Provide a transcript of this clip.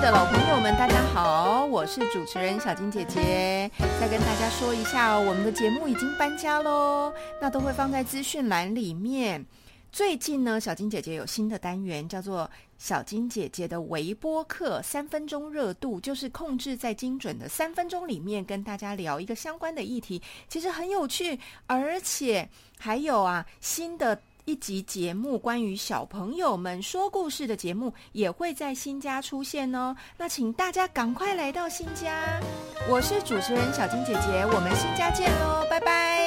的老朋友们，大家好我是主持人小金姐姐。再跟大家说一下，我们的节目已经搬家喽，那都会放在资讯栏里面。最近呢，小金姐姐有新的单元，叫做小金姐姐的微播课，三分钟热度，就是控制在精准的三分钟里面，跟大家聊一个相关的议题，其实很有趣，而且还有啊新的。一集节目关于小朋友们说故事的节目也会在新家出现哦，那请大家赶快来到新家。我是主持人小金姐姐，我们新家见喽，拜拜。